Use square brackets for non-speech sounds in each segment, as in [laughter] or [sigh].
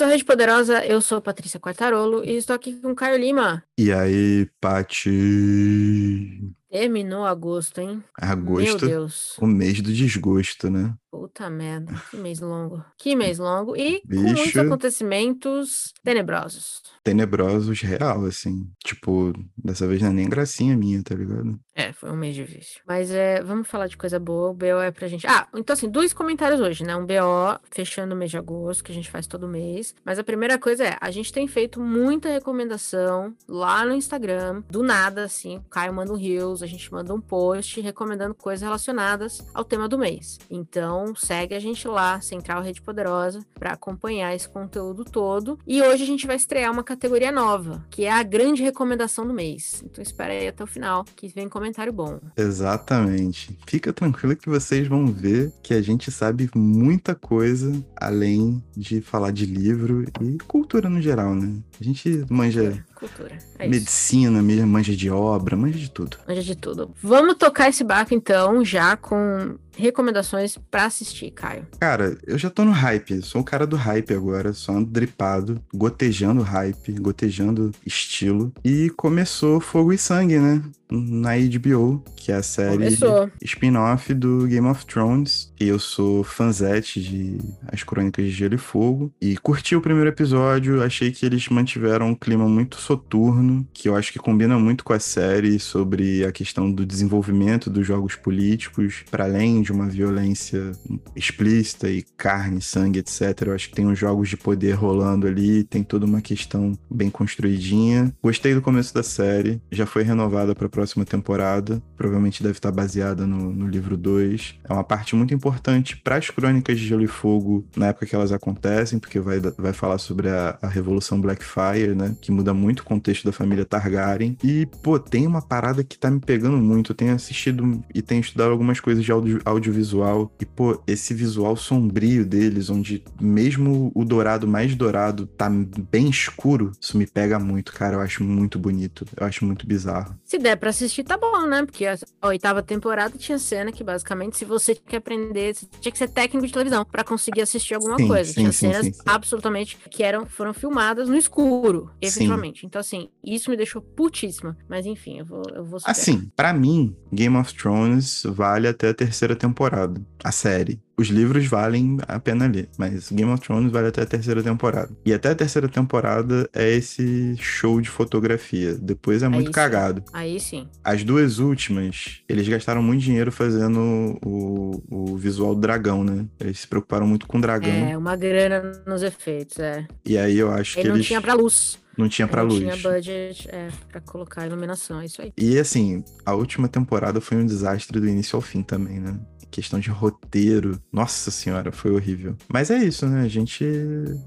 Bem-vindos à Rede Poderosa, eu sou Patrícia Quartarolo e estou aqui com Caio Lima. E aí, Pati? Terminou agosto, hein? Agosto, Meu Deus. o mês do desgosto, né? Puta merda, que mês longo. Que mês longo e com Bicho. muitos acontecimentos tenebrosos. Tenebrosos, real, assim. Tipo, dessa vez não é nem gracinha minha, tá ligado? É, foi um mês difícil. Mas é, vamos falar de coisa boa. O BO é pra gente. Ah, então assim, dois comentários hoje, né? Um BO fechando o mês de agosto, que a gente faz todo mês. Mas a primeira coisa é, a gente tem feito muita recomendação lá no Instagram, do nada, assim. O Caio manda um Reels, a gente manda um post recomendando coisas relacionadas ao tema do mês. Então, segue a gente lá, Central Rede Poderosa, pra acompanhar esse conteúdo todo. E hoje a gente vai estrear uma categoria nova, que é a grande recomendação do mês. Então, espera aí até o final, que vem comentário bom. Exatamente. Fica tranquilo que vocês vão ver que a gente sabe muita coisa além de falar de livro e cultura no geral, né? A gente manja Cultura. É medicina, manja de obra, manja de tudo. Manja de tudo. Vamos tocar esse barco então, já com recomendações pra assistir, Caio. Cara, eu já tô no hype, sou o cara do hype agora, só ando dripado, gotejando hype, gotejando estilo. E começou Fogo e Sangue, né? Na HBO, que é a série spin-off do Game of Thrones. E eu sou fanzete de As Crônicas de Gelo e Fogo. E curti o primeiro episódio, achei que eles mantiveram um clima muito soturno, que eu acho que combina muito com a série sobre a questão do desenvolvimento dos jogos políticos, para além de uma violência explícita e carne, sangue, etc. Eu acho que tem uns jogos de poder rolando ali, tem toda uma questão bem construidinha. Gostei do começo da série, já foi renovada para a próxima temporada, provavelmente deve estar baseada no, no livro 2. É uma parte muito importante para as crônicas de Gelo e Fogo na época que elas acontecem, porque vai, vai falar sobre a, a Revolução Blackfire, né? Que muda muito o contexto da família Targaryen. E, pô, tem uma parada que tá me pegando muito. Eu tenho assistido e tenho estudado algumas coisas de audio, audiovisual. E, pô, esse visual sombrio deles, onde mesmo o dourado mais dourado tá bem escuro, isso me pega muito, cara. Eu acho muito bonito. Eu acho muito bizarro. Se der pra assistir, tá bom, né? Porque a oitava temporada tinha cena que, basicamente, se você quer aprender, você tinha que ser técnico de televisão pra conseguir assistir alguma Sim, coisa. sim, tinha sim, cenas absolutamente que eram, foram filmadas no escuro, efetivamente. Então, assim, isso me deixou putíssima. Mas, enfim, eu vou, eu vou. Assim, pra mim, Game of Thrones vale até a terceira temporada, a série. Os livros valem a pena ler, mas Game of Thrones vale até a terceira temporada. E até a terceira temporada é esse show de fotografia. Depois é muito isso. cagado. Aí sim. As duas últimas, eles gastaram muito dinheiro fazendo o, o visual do dragão, né? Eles se preocuparam muito com o dragão. É, uma grana nos efeitos, é. E aí eu acho Ele que não eles tinha pra luz. Não tinha pra não luz. tinha budget é, pra colocar iluminação, é isso aí. E assim, a última temporada foi um desastre do início ao fim também, né? Questão de roteiro. Nossa senhora, foi horrível. Mas é isso, né? A gente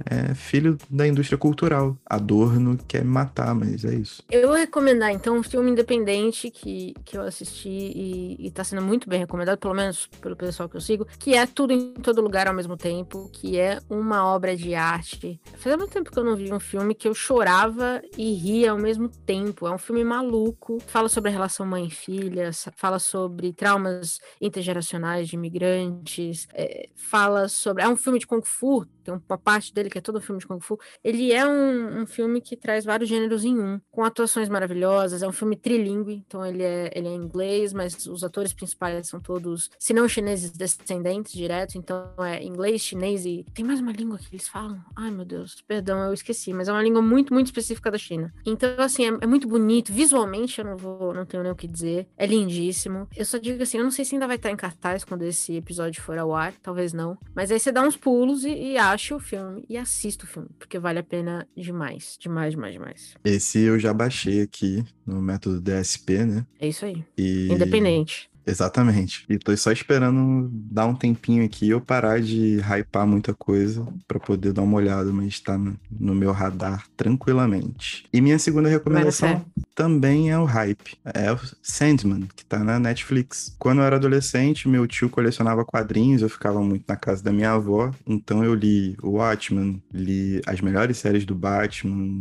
é filho da indústria cultural. Adorno quer matar, mas é isso. Eu vou recomendar, então, um filme independente que, que eu assisti e, e tá sendo muito bem recomendado, pelo menos pelo pessoal que eu sigo, que é Tudo em Todo Lugar ao mesmo tempo, que é uma obra de arte. Fazia muito tempo que eu não vi um filme que eu chorava e ria ao mesmo tempo. É um filme maluco, fala sobre a relação mãe filha, sa- fala sobre traumas intergeracionais de imigrantes, é, fala sobre... É um filme de Kung Fu, tem uma parte dele que é todo um filme de Kung Fu, ele é um, um filme que traz vários gêneros em um, com atuações maravilhosas. É um filme trilingue, então ele é, ele é inglês, mas os atores principais são todos, se não chineses descendentes direto, então é inglês, chinês e. Tem mais uma língua que eles falam? Ai meu Deus, perdão, eu esqueci, mas é uma língua muito, muito específica da China. Então, assim, é, é muito bonito. Visualmente, eu não vou, não tenho nem o que dizer. É lindíssimo. Eu só digo assim, eu não sei se ainda vai estar em cartaz quando esse episódio for ao ar, talvez não. Mas aí você dá uns pulos e, e acha o filme e assista o filme, porque vale a pena demais. Demais, demais, demais. Esse eu já baixei aqui no método DSP, né? É isso aí. E... Independente. Exatamente. E tô só esperando dar um tempinho aqui eu parar de hypar muita coisa pra poder dar uma olhada, mas tá no, no meu radar tranquilamente. E minha segunda recomendação também é o hype. É o Sandman, que tá na Netflix. Quando eu era adolescente, meu tio colecionava quadrinhos, eu ficava muito na casa da minha avó, então eu li o Watchmen, li as melhores séries do Batman,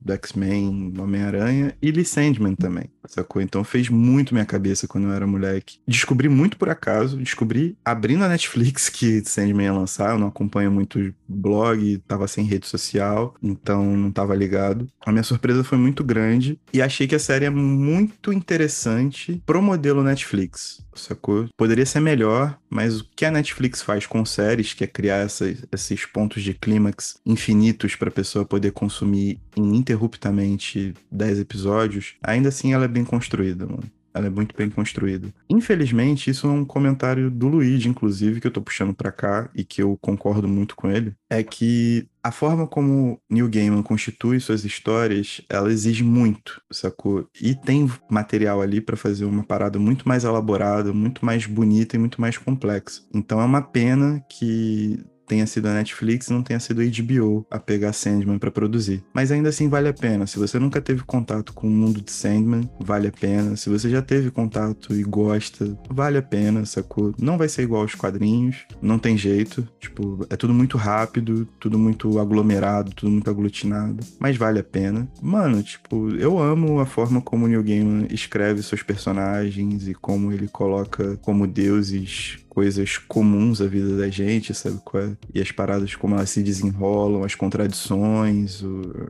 do X-Men, Homem-Aranha e li Sandman também, sacou? Então fez muito minha cabeça quando eu era moleque. Descobri muito por acaso, descobri abrindo a Netflix [laughs] que Sandman ia lançar, eu não acompanho muito blog, tava sem rede social, então não tava ligado. A minha surpresa foi muito grande e achei que a série é muito interessante pro modelo Netflix, sacou? Poderia ser melhor, mas o que a Netflix faz com séries, que é criar essa, esses pontos de clímax infinitos para a pessoa poder consumir ininterruptamente 10 episódios, ainda assim ela é bem construída, mano. Ela é muito bem construída. Infelizmente, isso é um comentário do Luigi, inclusive, que eu tô puxando para cá e que eu concordo muito com ele, é que a forma como Neil Gaiman constitui suas histórias, ela exige muito, sacou? E tem material ali para fazer uma parada muito mais elaborada, muito mais bonita e muito mais complexa. Então é uma pena que tenha sido a Netflix não tenha sido a HBO a pegar Sandman para produzir. Mas ainda assim vale a pena. Se você nunca teve contato com o mundo de Sandman, vale a pena. Se você já teve contato e gosta, vale a pena, sacou? Não vai ser igual aos quadrinhos, não tem jeito. Tipo, é tudo muito rápido, tudo muito aglomerado, tudo muito aglutinado, mas vale a pena. Mano, tipo, eu amo a forma como o Neil Gaiman escreve seus personagens e como ele coloca como deuses coisas comuns à vida da gente, sabe é? E as paradas como elas se desenrolam, as contradições,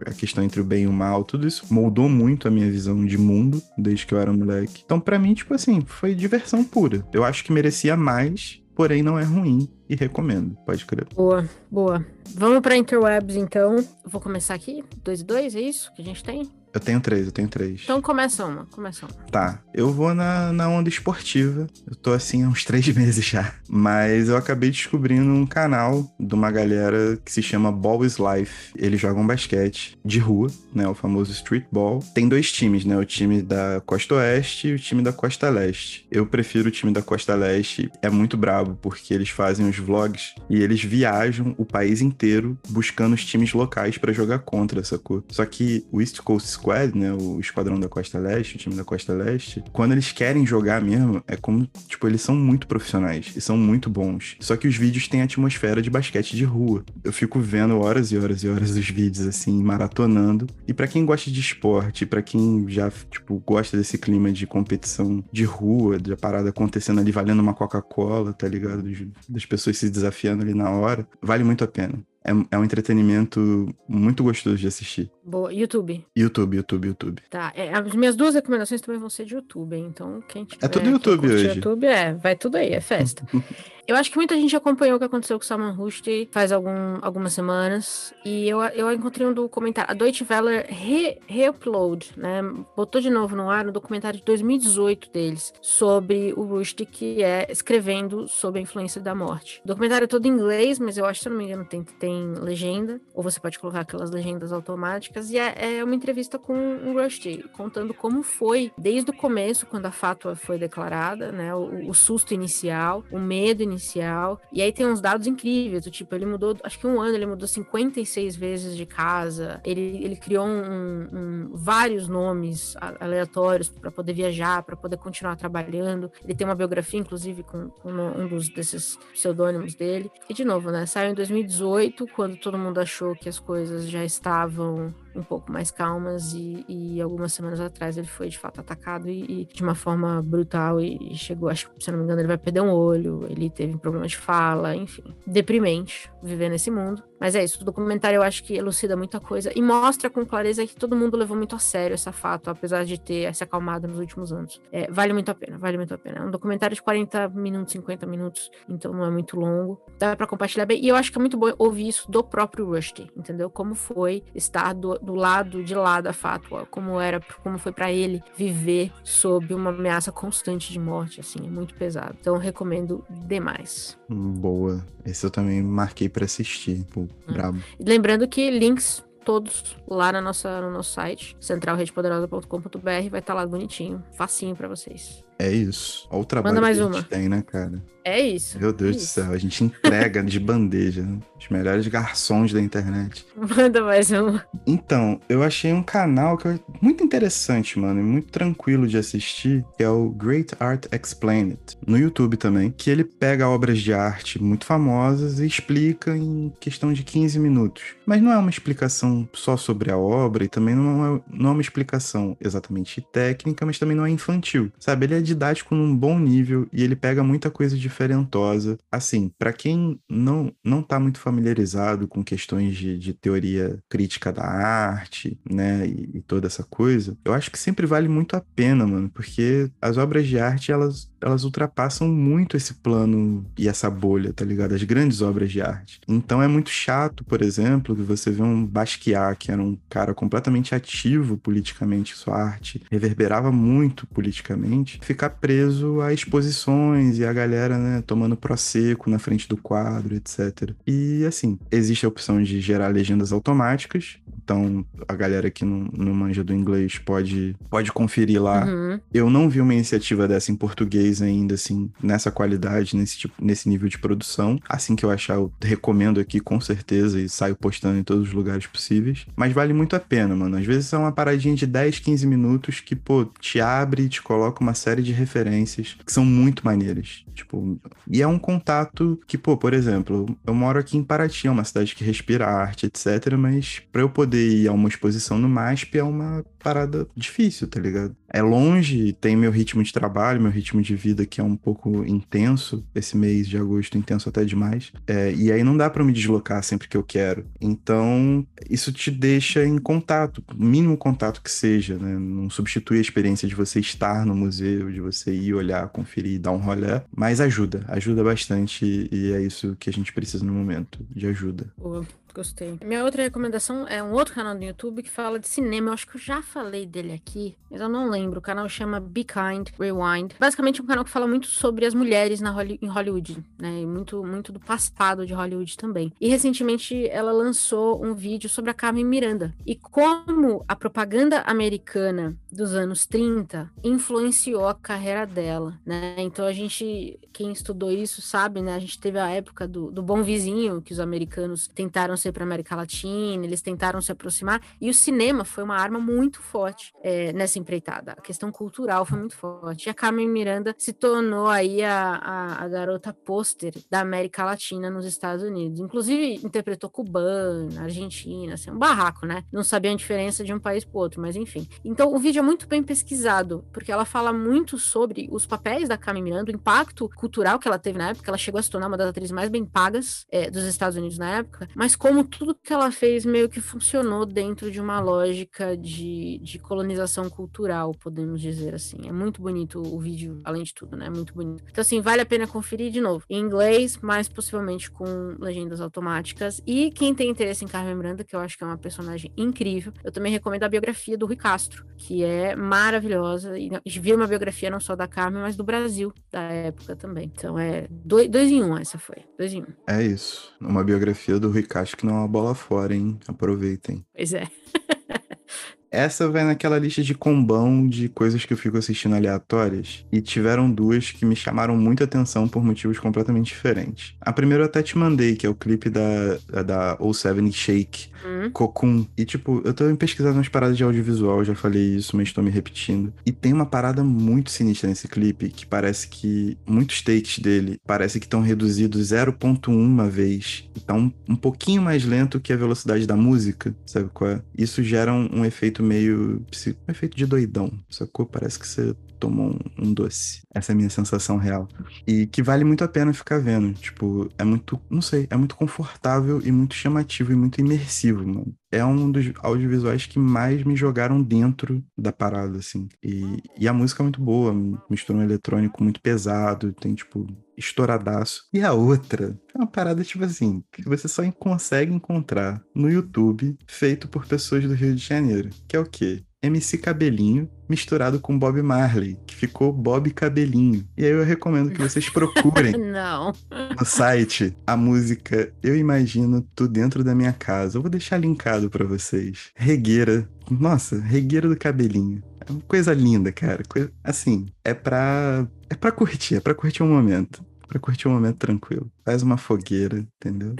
a questão entre o bem e o mal, tudo isso moldou muito a minha visão de mundo desde que eu era moleque. Então, para mim, tipo assim, foi diversão pura. Eu acho que merecia mais, porém não é ruim e recomendo, pode crer. Boa, boa. Vamos para interwebs então. vou começar aqui, dois e dois, é isso que a gente tem? Eu tenho três, eu tenho três. Então começa uma, começa uma. Tá, eu vou na, na onda esportiva. Eu tô assim há uns três [laughs] meses já. Mas eu acabei descobrindo um canal de uma galera que se chama Ball is Life. Eles jogam basquete de rua, né? O famoso street ball. Tem dois times, né? O time da Costa Oeste e o time da Costa Leste. Eu prefiro o time da Costa Leste. É muito brabo, porque eles fazem os vlogs e eles viajam o país inteiro buscando os times locais para jogar contra, sacou? Só que o East Coast Squad, né, o esquadrão da Costa Leste, o time da Costa Leste, quando eles querem jogar mesmo, é como, tipo, eles são muito profissionais e são muito bons. Só que os vídeos têm atmosfera de basquete de rua. Eu fico vendo horas e horas e horas os vídeos assim, maratonando. E para quem gosta de esporte, para quem já, tipo, gosta desse clima de competição de rua, de parada acontecendo ali valendo uma Coca-Cola, tá ligado? Das pessoas se desafiando ali na hora, vale muito a pena é, é um entretenimento muito gostoso de assistir. Boa. YouTube. YouTube, YouTube, YouTube. Tá. É, as minhas duas recomendações também vão ser de YouTube, então quem tiver, É tudo YouTube hoje. YouTube, é, vai tudo aí, é festa. [laughs] Eu acho que muita gente acompanhou o que aconteceu com o Salman Rushdie faz algum, algumas semanas. E eu, eu encontrei um documentário. A Deutsche Welle re-upload, re né? Botou de novo no ar um documentário de 2018 deles sobre o Rushdie, que é escrevendo sobre a influência da morte. O documentário é todo em inglês, mas eu acho, se não me engano, tem, tem legenda. Ou você pode colocar aquelas legendas automáticas. E é, é uma entrevista com o Rushdie, contando como foi desde o começo, quando a fátua foi declarada, né? O, o susto inicial, o medo inicial inicial. E aí tem uns dados incríveis, do tipo, ele mudou, acho que um ano ele mudou 56 vezes de casa. Ele, ele criou um, um, vários nomes aleatórios para poder viajar, para poder continuar trabalhando. Ele tem uma biografia, inclusive, com, com um dos desses pseudônimos dele. E de novo, né? Saiu em 2018, quando todo mundo achou que as coisas já estavam um pouco mais calmas e, e, algumas semanas atrás ele foi de fato atacado e, e de uma forma brutal e, chegou, acho que se não me engano ele vai perder um olho, ele teve problemas de fala, enfim, deprimente viver nesse mundo. Mas é isso, o documentário eu acho que elucida muita coisa e mostra com clareza que todo mundo levou muito a sério essa fato, apesar de ter se acalmado nos últimos anos. É, vale muito a pena, vale muito a pena. É um documentário de 40 minutos, 50 minutos, então não é muito longo. Dá para compartilhar bem. E eu acho que é muito bom ouvir isso do próprio Rushdie, entendeu? Como foi estar do, do lado de lá da fátua, como era, como foi para ele viver sob uma ameaça constante de morte, assim, é muito pesado. Então recomendo demais. Boa. Esse eu também marquei para assistir. Pô, Hum. Brabo. Lembrando que links todos lá na nossa, no nosso site, centralredepoderosa.com.br, vai estar tá lá bonitinho, facinho para vocês. É isso. Olha o trabalho mais que a gente uma. tem, né, cara? É isso. Meu Deus é do isso. céu, a gente entrega de bandeja, né? Os melhores garçons da internet. Manda mais uma. Então, eu achei um canal que é muito interessante, mano, e muito tranquilo de assistir, que é o Great Art Explained, no YouTube também, que ele pega obras de arte muito famosas e explica em questão de 15 minutos. Mas não é uma explicação só sobre a obra e também não é, não é uma explicação exatamente técnica, mas também não é infantil, sabe? Ele é didático num bom nível e ele pega muita coisa diferentosa. Assim, pra quem não, não tá muito familiarizado com questões de, de teoria crítica da arte, né, e, e toda essa coisa, eu acho que sempre vale muito a pena, mano, porque as obras de arte, elas, elas ultrapassam muito esse plano e essa bolha, tá ligado? As grandes obras de arte. Então é muito chato, por exemplo, que você vê um Basquiat, que era um cara completamente ativo politicamente, sua arte reverberava muito politicamente, ficar preso a exposições e a galera, né, tomando prosecco na frente do quadro, etc. E assim, existe a opção de gerar legendas automáticas, então a galera que não, não manja do inglês pode, pode conferir lá Uhum. eu não vi uma iniciativa dessa em português ainda, assim, nessa qualidade, nesse, tipo, nesse nível de produção. Assim que eu achar, eu recomendo aqui com certeza e saio postando em todos os lugares possíveis. Mas vale muito a pena, mano. Às vezes é uma paradinha de 10, 15 minutos que, pô, te abre e te coloca uma série de referências que são muito maneiras. Tipo, e é um contato que, pô, por exemplo, eu moro aqui em Paraty, é uma cidade que respira arte, etc. Mas pra eu poder ir a uma exposição no MASP é uma parada difícil, tá ligado? É longe, tem meu ritmo de trabalho, meu ritmo de vida que é um pouco intenso, esse mês de agosto intenso até demais. É, e aí não dá pra me deslocar sempre que eu quero. Então, isso te deixa em contato, mínimo contato que seja, né? Não substitui a experiência de você estar no museu, de você ir olhar, conferir, dar um rolê, mas ajuda, ajuda bastante e é isso que a gente precisa no momento, de ajuda. Boa, gostei. Minha outra recomendação é um outro canal do YouTube que fala de cinema. Eu acho que eu já falei dele aqui, mas eu não lembro. O canal chama Be Kind Rewind. Basicamente, é um canal que fala muito sobre as mulheres na Holly- em Hollywood, né? E muito, muito do passado de Hollywood também. E recentemente ela lançou um vídeo sobre a Carmen Miranda e como a propaganda americana dos anos 30 influenciou a carreira dela, né? Então a gente, quem estudou isso sabe, né? A gente teve a época do, do bom vizinho, que os americanos tentaram ser para América Latina, eles tentaram se aproximar, e o cinema foi uma arma muito forte é, nessa empreitada. A questão cultural foi muito forte. E a Carmen Miranda se tornou aí a, a, a garota pôster da América Latina nos Estados Unidos. Inclusive, interpretou cubana, argentina, assim, um barraco, né? Não sabia a diferença de um país pro outro, mas enfim. Então, o vídeo é muito bem pesquisado, porque ela fala muito sobre os papéis da Carmen Miranda, o impacto cultural que ela teve na época. Ela chegou a se tornar uma das atrizes mais bem pagas é, dos Estados Unidos na época, mas como tudo que ela fez meio que funcionou dentro de uma lógica de, de colonização cultural, podemos dizer assim. É muito bonito o vídeo, além de tudo, né? Muito bonito. Então, assim, vale a pena conferir de novo. Em inglês, mas possivelmente com legendas automáticas. E quem tem interesse em Carmen Miranda, que eu acho que é uma personagem incrível, eu também recomendo a biografia do Rui Castro, que é maravilhosa. E vi uma biografia não só da Carmen, mas do Brasil, da época também. Então é dois, dois em um, essa foi. Dois em um. É isso. Uma biografia do Rui Castro não é uma bola fora, hein? Aproveitem. Pois é. [laughs] Essa vai naquela lista de combão de coisas que eu fico assistindo aleatórias. E tiveram duas que me chamaram muita atenção por motivos completamente diferentes. A primeira eu até te mandei, que é o clipe da, da O Seven Shake, Hum. Cocoon. E tipo, eu tô pesquisando umas paradas de audiovisual, já falei isso, mas tô me repetindo. E tem uma parada muito sinistra nesse clipe, que parece que muitos takes dele parece que estão reduzidos 0.1 vez. E tá um, um pouquinho mais lento que a velocidade da música, sabe qual é? Isso gera um, um efeito meio. efeito de doidão, sacou? Parece que você tomou um, um doce. Essa é a minha sensação real. E que vale muito a pena ficar vendo. Tipo, é muito, não sei, é muito confortável e muito chamativo e muito imersivo, mano. É um dos audiovisuais que mais me jogaram dentro da parada, assim. E, e a música é muito boa, mistura um eletrônico muito pesado, tem, tipo, estouradaço. E a outra é uma parada, tipo assim, que você só consegue encontrar no YouTube, feito por pessoas do Rio de Janeiro. Que é o quê? MC Cabelinho misturado com Bob Marley, que ficou Bob Cabelinho. E aí eu recomendo que vocês procurem [laughs] no site a música Eu Imagino Tu Dentro da Minha Casa. Eu vou deixar linkado pra vocês. Regueira. Nossa, Regueira do Cabelinho. É uma coisa linda, cara. Coisa, assim, é pra. É pra curtir, é pra curtir um momento. Pra curtir um momento tranquilo. Faz uma fogueira, entendeu?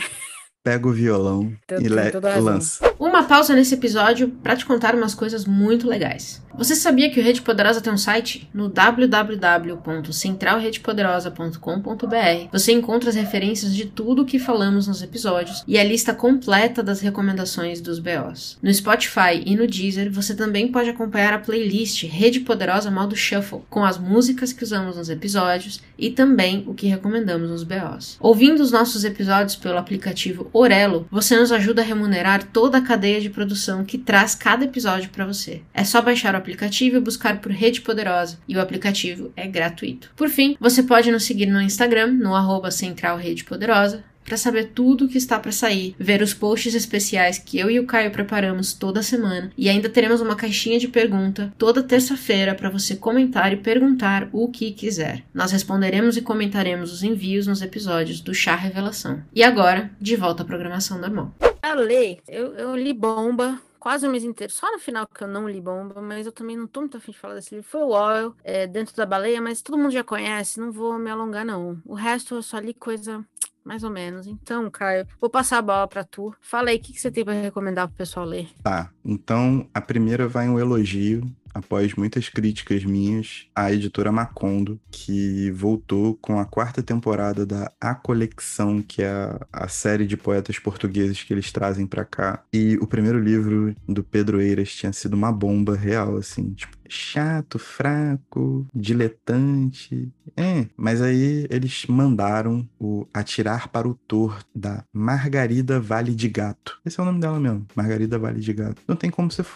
Pega o violão e lança. Uma pausa nesse episódio para te contar umas coisas muito legais. Você sabia que o Rede Poderosa tem um site? No www.centralredepoderosa.com.br você encontra as referências de tudo o que falamos nos episódios e a lista completa das recomendações dos BOs. No Spotify e no Deezer você também pode acompanhar a playlist Rede Poderosa Modo Shuffle, com as músicas que usamos nos episódios e também o que recomendamos nos BOs. Ouvindo os nossos episódios pelo aplicativo Orelo, você nos ajuda a remunerar toda a cadeia de produção que traz cada episódio para você. É só baixar o aplicativo e buscar por Rede Poderosa, e o aplicativo é gratuito. Por fim, você pode nos seguir no Instagram, no arroba Central Rede Poderosa, para saber tudo o que está para sair, ver os posts especiais que eu e o Caio preparamos toda semana e ainda teremos uma caixinha de pergunta toda terça-feira para você comentar e perguntar o que quiser. Nós responderemos e comentaremos os envios nos episódios do Chá Revelação. E agora, de volta à programação normal. A ler, eu, eu li Bomba, quase o mês inteiro. Só no final que eu não li Bomba, mas eu também não tô muito afim de falar desse livro. Foi o Oil, é, Dentro da Baleia, mas todo mundo já conhece, não vou me alongar, não. O resto eu só li coisa mais ou menos. Então, Caio, vou passar a bola para tu. Fala aí, o que, que você tem para recomendar pro pessoal ler? Tá, então a primeira vai um elogio após muitas críticas minhas, à editora Macondo, que voltou com a quarta temporada da A Colecção, que é a, a série de poetas portugueses que eles trazem para cá. E o primeiro livro do Pedro Eiras tinha sido uma bomba real, assim, tipo, chato, fraco, diletante. É, mas aí eles mandaram o Atirar para o Tor da Margarida Vale de Gato. Esse é o nome dela mesmo, Margarida Vale de Gato. Não tem como ser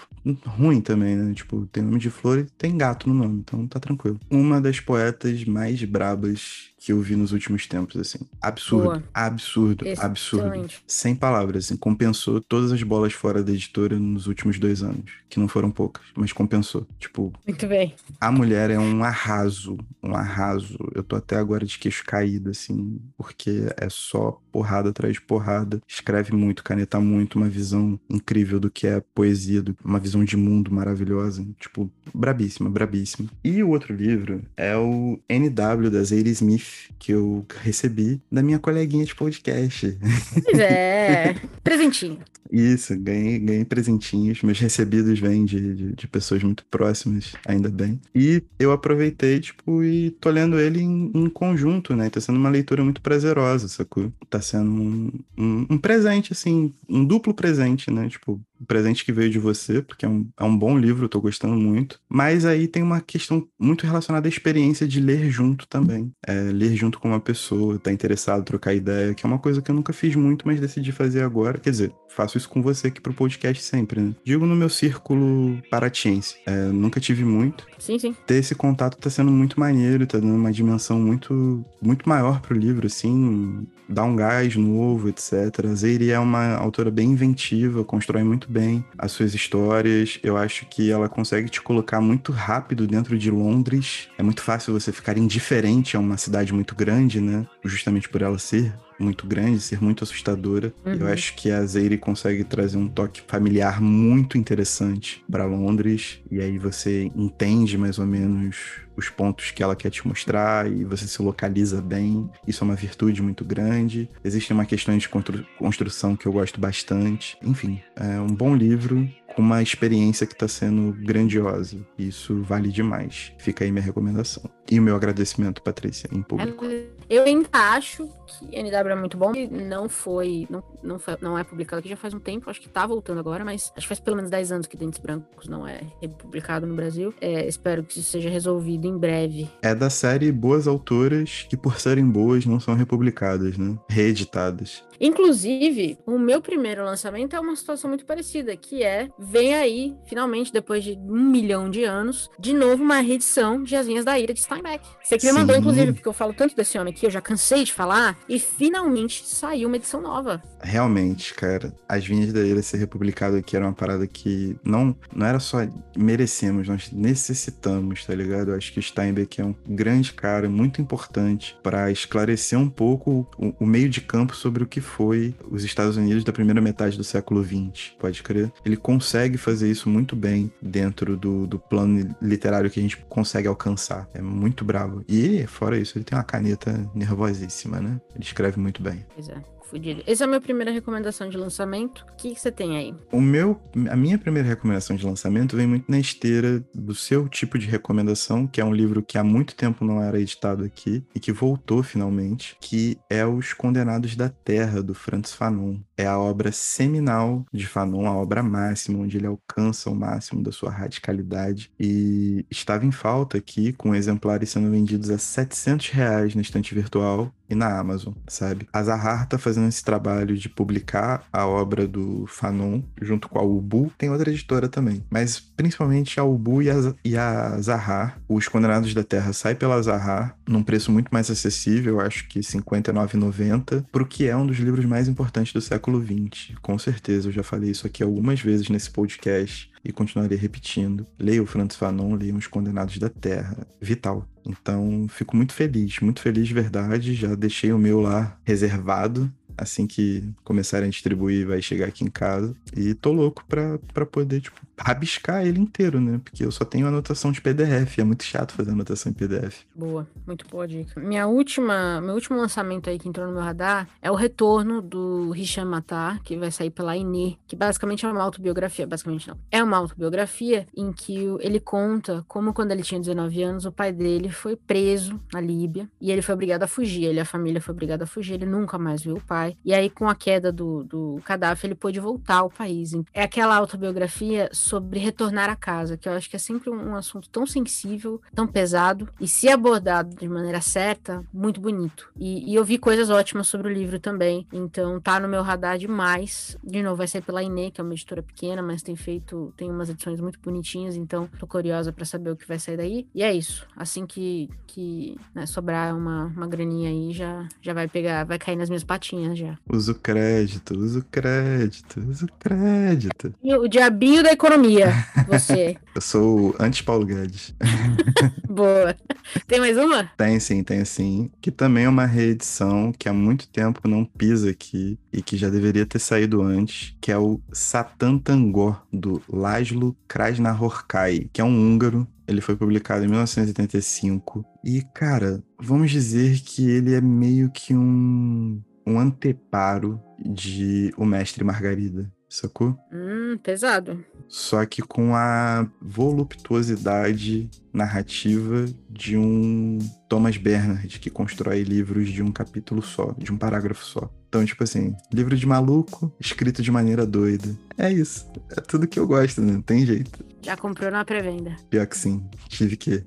ruim também, né? Tipo, tem nome de flor e tem gato no nome, então tá tranquilo. Uma das poetas mais brabas que eu vi nos últimos tempos, assim. Absurdo, Boa. absurdo, Excelente. absurdo. Sem palavras, assim, compensou todas as bolas fora da editora nos últimos dois anos, que não foram poucas, mas compensou. Tipo. Muito bem. A mulher é um arraso, um arraso. Eu tô até agora de queixo caído, assim, porque é só porrada atrás de porrada. Escreve muito, caneta muito, uma visão incrível do que é poesia, uma visão de mundo maravilhosa. Tipo, brabíssima, brabíssima. E o outro livro é o NW da Zadie Smith que eu recebi da minha coleguinha de podcast. Pois é, [laughs] presentinho. Isso, ganhei, ganhei presentinhos. Meus recebidos vêm de, de, de, pessoas muito próximas, ainda bem. E eu aproveitei, tipo, e tô lendo ele em, em conjunto, né? Tá sendo uma leitura muito prazerosa, sacou? Tá sendo um, um, um presente, assim, um duplo presente, né? Tipo, presente que veio de você, porque é um, é um bom livro, eu tô gostando muito. Mas aí tem uma questão muito relacionada à experiência de ler junto também. É, ler junto com uma pessoa, tá interessado, trocar ideia, que é uma coisa que eu nunca fiz muito, mas decidi fazer agora. Quer dizer, faço isso com você aqui pro podcast sempre, né? Digo no meu círculo paratiense. É, nunca tive muito. Sim, sim. Ter esse contato tá sendo muito maneiro, tá dando uma dimensão muito, muito maior pro livro, assim, dá um gás novo, etc. A Zeiri é uma autora bem inventiva, constrói muito bem as suas histórias. Eu acho que ela consegue te colocar muito rápido dentro de Londres. É muito fácil você ficar indiferente a uma cidade muito grande, né? Justamente por ela ser muito grande, ser muito assustadora. Uhum. Eu acho que a Zeire consegue trazer um toque familiar muito interessante para Londres. E aí você entende mais ou menos os pontos que ela quer te mostrar e você se localiza bem. Isso é uma virtude muito grande. Existem uma questão de constru construção que eu gosto bastante. Enfim, é um bom livro uma experiência que está sendo grandiosa. Isso vale demais. Fica aí minha recomendação. E o meu agradecimento, Patrícia, em público. Eu ainda acho que NW é muito bom. Não foi, não, não, foi, não é publicado aqui já faz um tempo. Acho que tá voltando agora, mas acho que faz pelo menos 10 anos que Dentes Brancos não é republicado no Brasil. É, espero que isso seja resolvido em breve. É da série Boas Autoras, que por serem boas não são republicadas, né? Reeditadas. Inclusive, o meu primeiro lançamento é uma situação muito parecida, que é, vem aí, finalmente, depois de um milhão de anos, de novo uma reedição de As Vinhas da Ira de Steinbeck. Você que me mandou, inclusive, porque eu falo tanto desse homem aqui, eu já cansei de falar, e finalmente saiu uma edição nova. Realmente, cara, As Vinhas da Ira ser republicado aqui era uma parada que não, não era só merecemos, nós necessitamos, tá ligado? Eu acho que Steinbeck é um grande cara, muito importante para esclarecer um pouco o, o, meio de campo sobre o que foi os Estados Unidos da primeira metade do século XX, pode crer? Ele consegue fazer isso muito bem dentro do, do plano literário que a gente consegue alcançar. É muito bravo. E, fora isso, ele tem uma caneta nervosíssima, né? Ele escreve muito bem. Pois é fudido. Essa é a minha primeira recomendação de lançamento. O que, que você tem aí? O meu, a minha primeira recomendação de lançamento vem muito na esteira do seu tipo de recomendação, que é um livro que há muito tempo não era editado aqui e que voltou finalmente, que é Os Condenados da Terra, do Francis Fanon. É a obra seminal de Fanon, a obra máxima, onde ele alcança o máximo da sua radicalidade. E estava em falta aqui, com exemplares sendo vendidos a 700 reais na estante virtual e na Amazon, sabe? A Zahar tá fazendo esse trabalho de publicar a obra do Fanon junto com a Ubu. Tem outra editora também, mas principalmente a Ubu e a, e a Zahar. Os Condenados da Terra sai pela Zahar num preço muito mais acessível, acho que R$ 59,90, pro que é um dos livros mais importantes do século XX. Com certeza, eu já falei isso aqui algumas vezes nesse podcast e continuarei repetindo. Leia o Francis Fanon, leia Os Condenados da Terra. Vital. Então, fico muito feliz, muito feliz de verdade. Já deixei o meu lá reservado assim que começarem a distribuir, vai chegar aqui em casa. E tô louco pra, pra poder, tipo, rabiscar ele inteiro, né? Porque eu só tenho anotação de PDF. É muito chato fazer anotação em PDF. Boa, muito boa dica. Minha última, meu último lançamento aí que entrou no meu radar é o retorno do Hisham Matar, que vai sair pela Ine, que basicamente é uma autobiografia. Basicamente não. É uma autobiografia em que ele conta como quando ele tinha 19 anos, o pai dele foi preso na Líbia e ele foi obrigado a fugir. Ele e a família foi obrigada a fugir. Ele nunca mais viu o pai pai. E aí, com a queda do, do Gaddafi, ele pôde voltar ao país. É aquela autobiografia sobre retornar a casa, que eu acho que é sempre um, assunto tão sensível, tão pesado, e se abordado de maneira certa, muito bonito. E, e eu vi coisas ótimas sobre o livro também, então tá no meu radar demais. De novo, vai ser pela Ine, que é uma editora pequena, mas tem feito, tem umas edições muito bonitinhas, então tô curiosa para saber o que vai sair daí. E é isso. Assim que, que né, sobrar uma, uma graninha aí, já, já vai pegar, vai cair nas minhas patinhas já. Uso crédito, uso crédito, uso crédito. E o diabinho da economia, você. [laughs] Eu sou anti-Paulo Guedes. [laughs] Boa. Tem mais uma? Tem sim, tem sim. Que também é uma reedição que há muito tempo não pisa aqui e que já deveria ter saído antes, que é o Satan Tangó, do Laszlo Krasnahorkai, que é um húngaro ele foi publicado em 1985. E, cara, vamos dizer que ele é meio que um um anteparo de O Mestre Margarida, sacou? Hum, pesado. Só que com a voluptuosidade narrativa de um Thomas Bernard, que constrói livros de um capítulo só, de um parágrafo só. Então, tipo assim, livro de maluco, escrito de maneira doida. É isso. É tudo que eu gosto, né? Não tem jeito. Já comprou na pré-venda? Pior que sim. Tive que.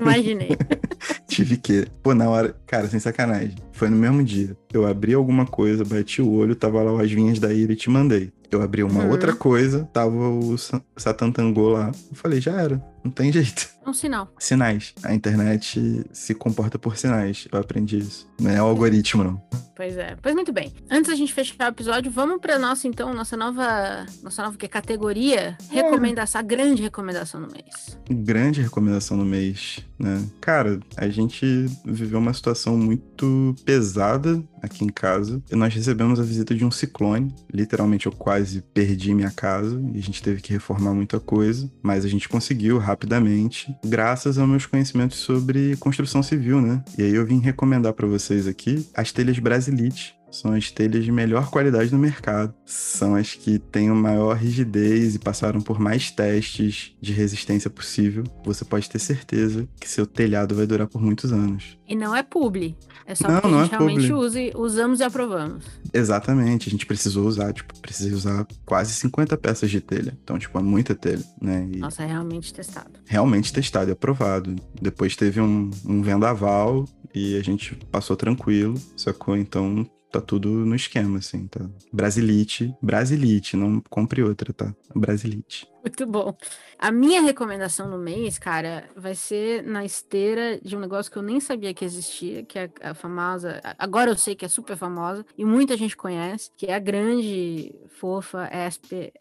Imaginei. [laughs] Tive que. Pô, na hora. Cara, sem sacanagem. Foi no mesmo dia. Eu abri alguma coisa, bati o olho, tava lá as vinhas da ira e te mandei. Eu abri uma uhum. outra coisa, tava o Satantangô lá. Eu falei, já era. Não tem jeito. Um sinal. Sinais. A internet se comporta por sinais. Eu aprendi isso. Não é o algoritmo, não. Pois é. Pois muito bem. Antes da gente fechar o episódio, vamos para nossa, então, nossa nova. Nossa nova que, categoria. É. Recomendação. A grande recomendação do mês. Grande recomendação do mês, né? Cara, a gente viveu uma situação muito pesada aqui em casa. E nós recebemos a visita de um ciclone. Literalmente, eu quase perdi minha casa e a gente teve que reformar muita coisa. Mas a gente conseguiu rapidamente graças aos meus conhecimentos sobre construção civil, né? E aí eu vim recomendar para vocês aqui as telhas Brasilite, são as telhas de melhor qualidade no mercado. São as que têm a maior rigidez e passaram por mais testes de resistência possível. Você pode ter certeza que seu telhado vai durar por muitos anos. E não é publi. É só não, que a gente é realmente use, usamos e aprovamos. Exatamente. A gente precisou usar, tipo, precisei usar quase 50 peças de telha. Então, tipo, é muita telha, né? E Nossa, é realmente testado. Realmente testado e aprovado. Depois teve um, um vendaval e a gente passou tranquilo, sacou? Então, tá tudo no esquema, assim, tá? Brasilite, Brasilite, não compre outra, tá? Brasilite. Muito bom. A minha recomendação no mês, cara, vai ser na esteira de um negócio que eu nem sabia que existia, que é a famosa. Agora eu sei que é super famosa e muita gente conhece, que é a grande, fofa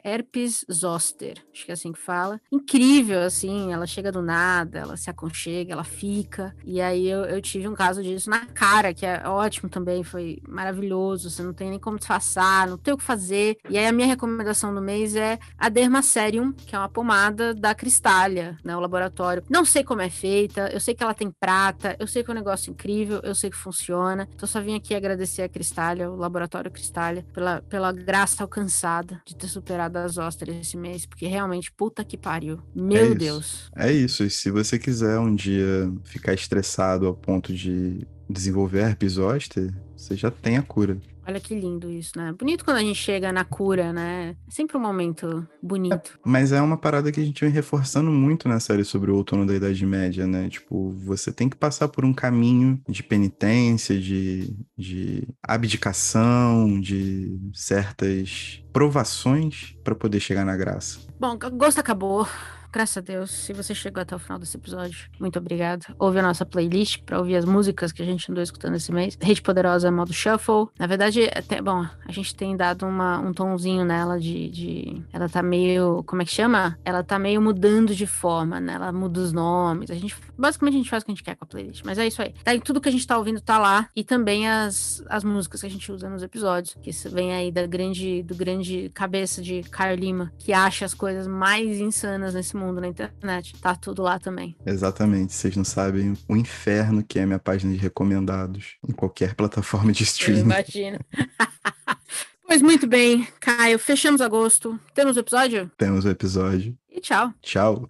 herpes zoster. Acho que é assim que fala. Incrível, assim, ela chega do nada, ela se aconchega, ela fica. E aí eu, eu tive um caso disso na cara, que é ótimo também, foi maravilhoso. Você não tem nem como disfarçar, não tem o que fazer. E aí a minha recomendação do mês é a Dermacerium, que é uma pomada da Cristália, né, o laboratório. Não sei como é feita, eu sei que ela tem prata, eu sei que é um negócio incrível, eu sei que funciona. Então só vim aqui agradecer a Cristália, o laboratório Cristália, pela, pela graça alcançada de ter superado as ostras esse mês, porque realmente, puta que pariu. Meu é Deus. É isso, e se você quiser um dia ficar estressado ao ponto de desenvolver herpes zoster, você já tem a cura. Olha que lindo isso, né? Bonito quando a gente chega na cura, né? É sempre um momento bonito. É, mas é uma parada que a gente vem reforçando muito na série sobre o outono da Idade Média, né? Tipo, você tem que passar por um caminho de penitência, de, de abdicação, de certas provações para poder chegar na graça. Bom, o gosto acabou. Graças a Deus, se você chegou até o final desse episódio, muito obrigado. Ouve a nossa playlist para ouvir as músicas que a gente andou escutando esse mês. Rede Poderosa modo shuffle. Na verdade, até, bom, a gente tem dado uma, um tomzinho nela de, de. Ela tá meio. Como é que chama? Ela tá meio mudando de forma, né? Ela muda os nomes. A gente. Basicamente, a gente faz o que a gente quer com a playlist. Mas é isso aí. Tá, tudo que a gente tá ouvindo tá lá. E também as, as músicas que a gente usa nos episódios. Que vem aí da grande, do grande cabeça de Caio Lima, que acha as coisas mais insanas nesse mundo na internet. Tá tudo lá também. Exatamente. Vocês não sabem o inferno que é minha página de recomendados em qualquer plataforma de streaming. Imagina. [laughs] pois muito bem, Caio. Fechamos agosto. Temos o episódio? Temos o episódio. E tchau. Tchau.